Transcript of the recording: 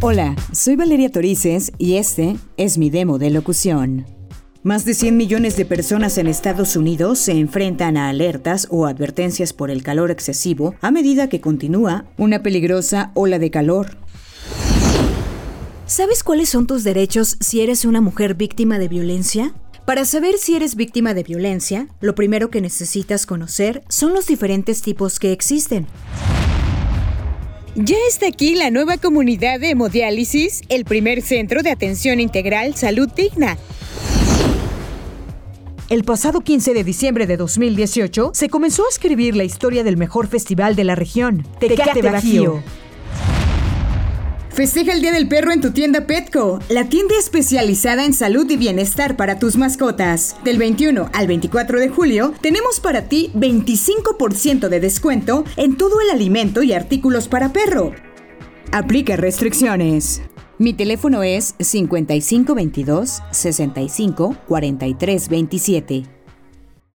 Hola, soy Valeria Torices y este es mi demo de locución. Más de 100 millones de personas en Estados Unidos se enfrentan a alertas o advertencias por el calor excesivo a medida que continúa una peligrosa ola de calor. ¿Sabes cuáles son tus derechos si eres una mujer víctima de violencia? Para saber si eres víctima de violencia, lo primero que necesitas conocer son los diferentes tipos que existen. Ya está aquí la nueva comunidad de hemodiálisis, el primer centro de atención integral Salud Digna. El pasado 15 de diciembre de 2018 se comenzó a escribir la historia del mejor festival de la región, Tecate Bajío. Festeja el Día del Perro en tu tienda Petco, la tienda especializada en salud y bienestar para tus mascotas. Del 21 al 24 de julio tenemos para ti 25% de descuento en todo el alimento y artículos para perro. Aplica restricciones. Mi teléfono es 5522 65 43 27.